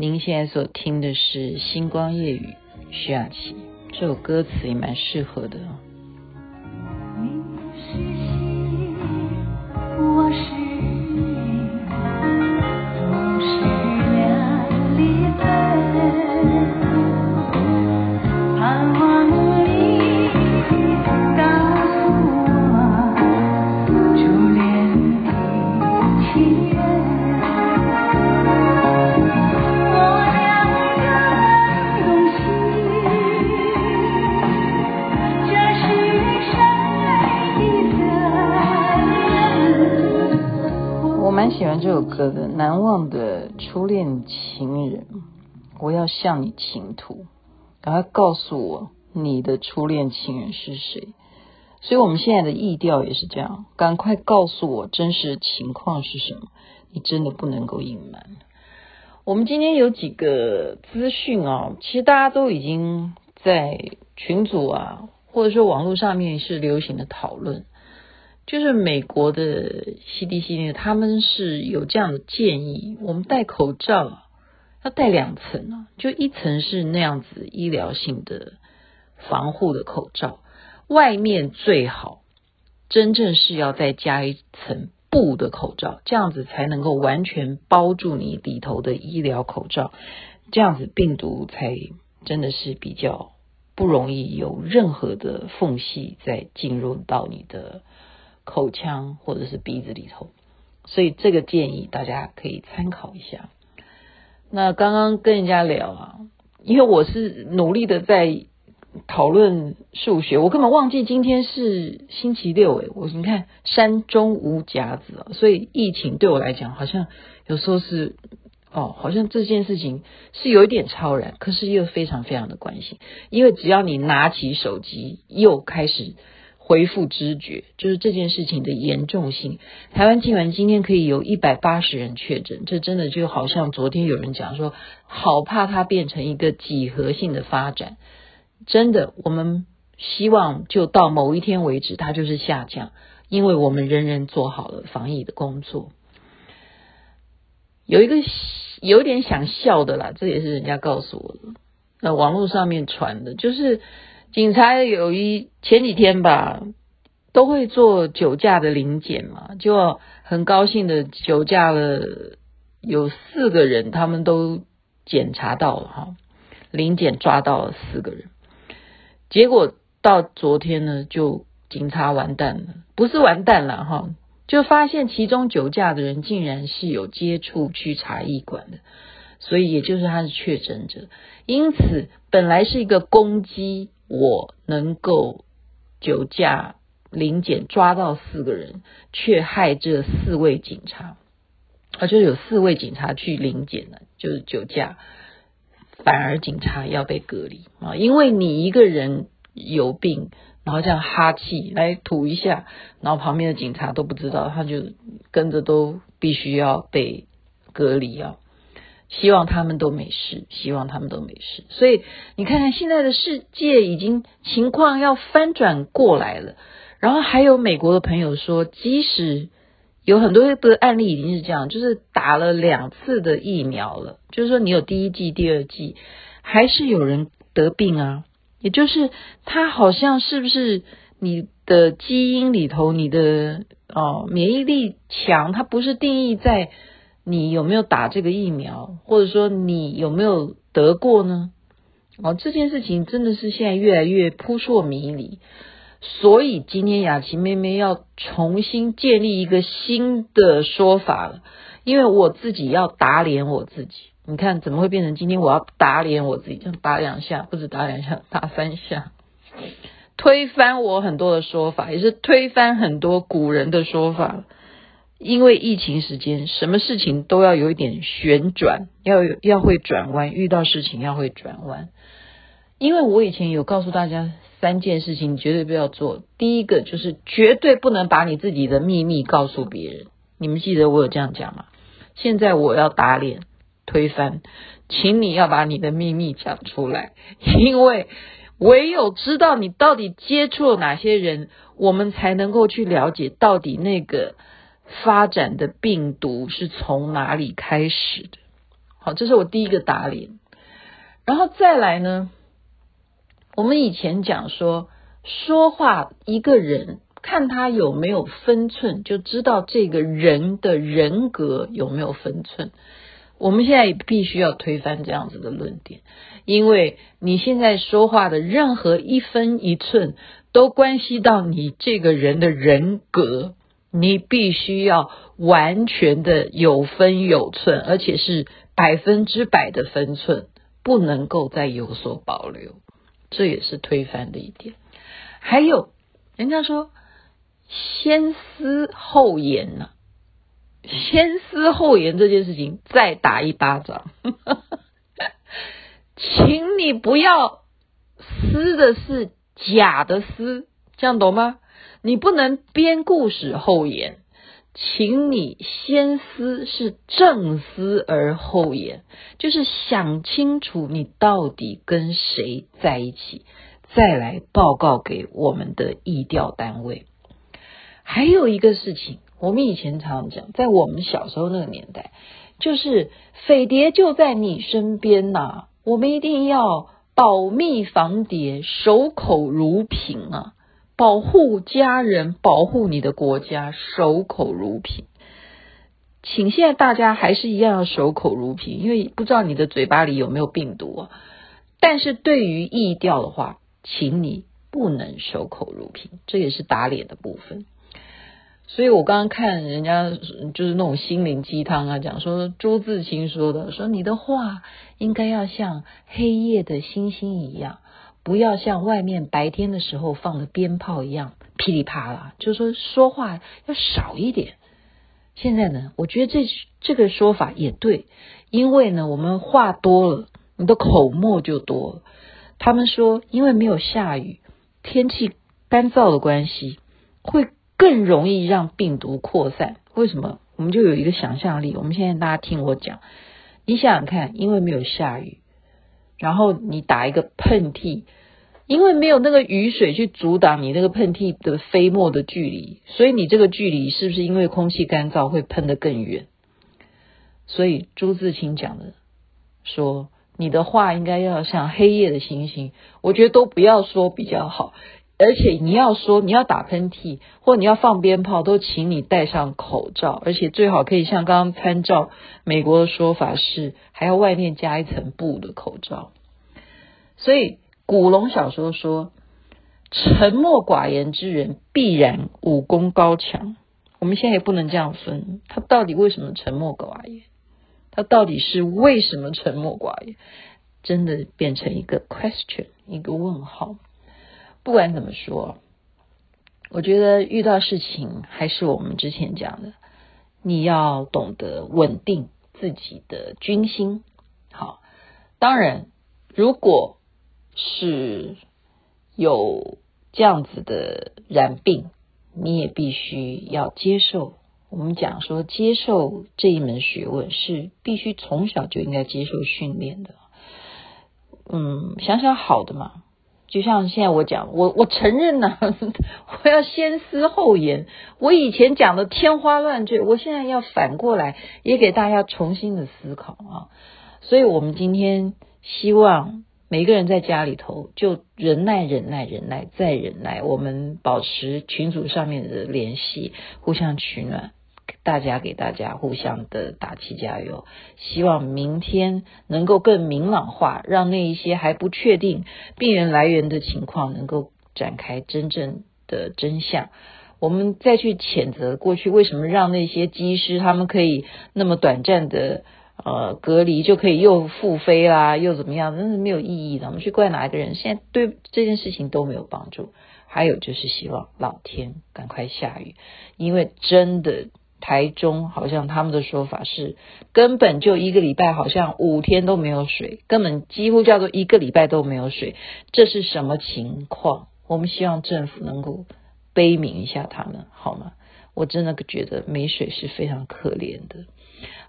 您现在所听的是《星光夜雨》，徐雅琪，这首歌词也蛮适合的。喜欢这首歌的《难忘的初恋情人》，我要向你倾吐，赶快告诉我你的初恋情人是谁。所以，我们现在的意调也是这样，赶快告诉我真实情况是什么。你真的不能够隐瞒。我们今天有几个资讯啊，其实大家都已经在群组啊，或者说网络上面是流行的讨论。就是美国的 CDC 呢，他们是有这样的建议，我们戴口罩要戴两层啊，就一层是那样子医疗性的防护的口罩，外面最好真正是要再加一层布的口罩，这样子才能够完全包住你里头的医疗口罩，这样子病毒才真的是比较不容易有任何的缝隙再进入到你的。口腔或者是鼻子里头，所以这个建议大家可以参考一下。那刚刚跟人家聊啊，因为我是努力的在讨论数学，我根本忘记今天是星期六诶，我你看山中无甲子啊，所以疫情对我来讲好像有时候是哦，好像这件事情是有一点超然，可是又非常非常的关心，因为只要你拿起手机，又开始。恢复知觉，就是这件事情的严重性。台湾竟然今天可以有一百八十人确诊，这真的就好像昨天有人讲说，好怕它变成一个几何性的发展。真的，我们希望就到某一天为止，它就是下降，因为我们人人做好了防疫的工作。有一个有点想笑的啦，这也是人家告诉我的，那网络上面传的，就是。警察有一前几天吧，都会做酒驾的临检嘛，就很高兴的酒驾了有四个人，他们都检查到了哈，临检抓到了四个人，结果到昨天呢，就警察完蛋了，不是完蛋了哈，就发现其中酒驾的人竟然是有接触去茶艺馆的，所以也就是他是确诊者，因此本来是一个攻击。我能够酒驾临检抓到四个人，却害这四位警察，啊，就有四位警察去临检了，就是酒驾，反而警察要被隔离啊，因为你一个人有病，然后这样哈气来吐一下，然后旁边的警察都不知道，他就跟着都必须要被隔离啊。希望他们都没事，希望他们都没事。所以你看看现在的世界已经情况要翻转过来了。然后还有美国的朋友说，即使有很多的案例已经是这样，就是打了两次的疫苗了，就是说你有第一剂、第二剂，还是有人得病啊。也就是他好像是不是你的基因里头，你的哦免疫力强，它不是定义在。你有没有打这个疫苗，或者说你有没有得过呢？哦，这件事情真的是现在越来越扑朔迷离，所以今天雅琪妹妹要重新建立一个新的说法了，因为我自己要打脸我自己。你看怎么会变成今天我要打脸我自己？就打两下，不止打两下，打三下，推翻我很多的说法，也是推翻很多古人的说法。因为疫情时间，什么事情都要有一点旋转，要有要会转弯，遇到事情要会转弯。因为我以前有告诉大家三件事情，你绝对不要做。第一个就是绝对不能把你自己的秘密告诉别人。你们记得我有这样讲吗？现在我要打脸推翻，请你要把你的秘密讲出来，因为唯有知道你到底接触了哪些人，我们才能够去了解到底那个。发展的病毒是从哪里开始的？好，这是我第一个打脸。然后再来呢，我们以前讲说，说话一个人看他有没有分寸，就知道这个人的人格有没有分寸。我们现在也必须要推翻这样子的论点，因为你现在说话的任何一分一寸，都关系到你这个人的人格，你必须要完全的有分有寸，而且是百分之百的分寸，不能够再有所保留，这也是推翻的一点。还有，人家说先思后言呢。先思后言这件事情，再打一巴掌，请你不要思的是假的思，这样懂吗？你不能编故事后言，请你先思是正思而后言，就是想清楚你到底跟谁在一起，再来报告给我们的疫调单位。还有一个事情。我们以前常常讲，在我们小时候那个年代，就是匪谍就在你身边呐，我们一定要保密防谍，守口如瓶啊，保护家人，保护你的国家，守口如瓶。请现在大家还是一样要守口如瓶，因为不知道你的嘴巴里有没有病毒啊。但是对于疫调的话，请你不能守口如瓶，这也是打脸的部分。所以我刚刚看人家就是那种心灵鸡汤啊，讲说朱自清说的，说你的话应该要像黑夜的星星一样，不要像外面白天的时候放的鞭炮一样噼里啪啦，就是说说话要少一点。现在呢，我觉得这这个说法也对，因为呢，我们话多了，你的口沫就多了。他们说，因为没有下雨，天气干燥的关系，会。更容易让病毒扩散，为什么？我们就有一个想象力。我们现在大家听我讲，你想想看，因为没有下雨，然后你打一个喷嚏，因为没有那个雨水去阻挡你那个喷嚏的飞沫的距离，所以你这个距离是不是因为空气干燥会喷得更远？所以朱自清讲的说，你的话应该要像黑夜的星星，我觉得都不要说比较好。而且你要说你要打喷嚏或你要放鞭炮，都请你戴上口罩，而且最好可以像刚刚参照美国的说法是，还要外面加一层布的口罩。所以古龙小说说，沉默寡言之人必然武功高强。我们现在也不能这样分，他到底为什么沉默寡言？他到底是为什么沉默寡言？真的变成一个 question，一个问号。不管怎么说，我觉得遇到事情还是我们之前讲的，你要懂得稳定自己的军心。好，当然，如果是有这样子的染病，你也必须要接受。我们讲说，接受这一门学问是必须从小就应该接受训练的。嗯，想想好的嘛。就像现在我讲，我我承认呢、我要先思后言。我以前讲的天花乱坠，我现在要反过来，也给大家重新的思考啊。所以，我们今天希望每个人在家里头就忍耐、忍耐、忍耐再忍耐。我们保持群组上面的联系，互相取暖。大家给大家互相的打气加油，希望明天能够更明朗化，让那一些还不确定病源来源的情况能够展开真正的真相。我们再去谴责过去为什么让那些机师他们可以那么短暂的呃隔离就可以又复飞啦，又怎么样，那是没有意义的。我们去怪哪一个人，现在对这件事情都没有帮助。还有就是希望老天赶快下雨，因为真的。台中好像他们的说法是，根本就一个礼拜，好像五天都没有水，根本几乎叫做一个礼拜都没有水，这是什么情况？我们希望政府能够悲悯一下他们，好吗？我真的觉得没水是非常可怜的。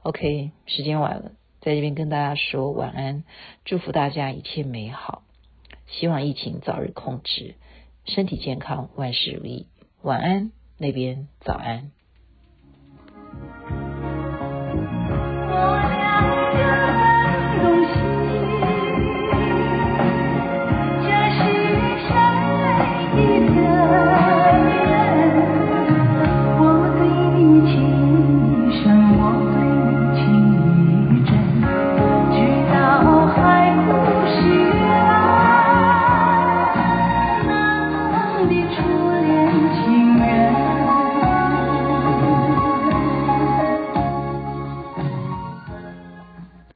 OK，时间晚了，在这边跟大家说晚安，祝福大家一切美好，希望疫情早日控制，身体健康，万事如意。晚安，那边早安。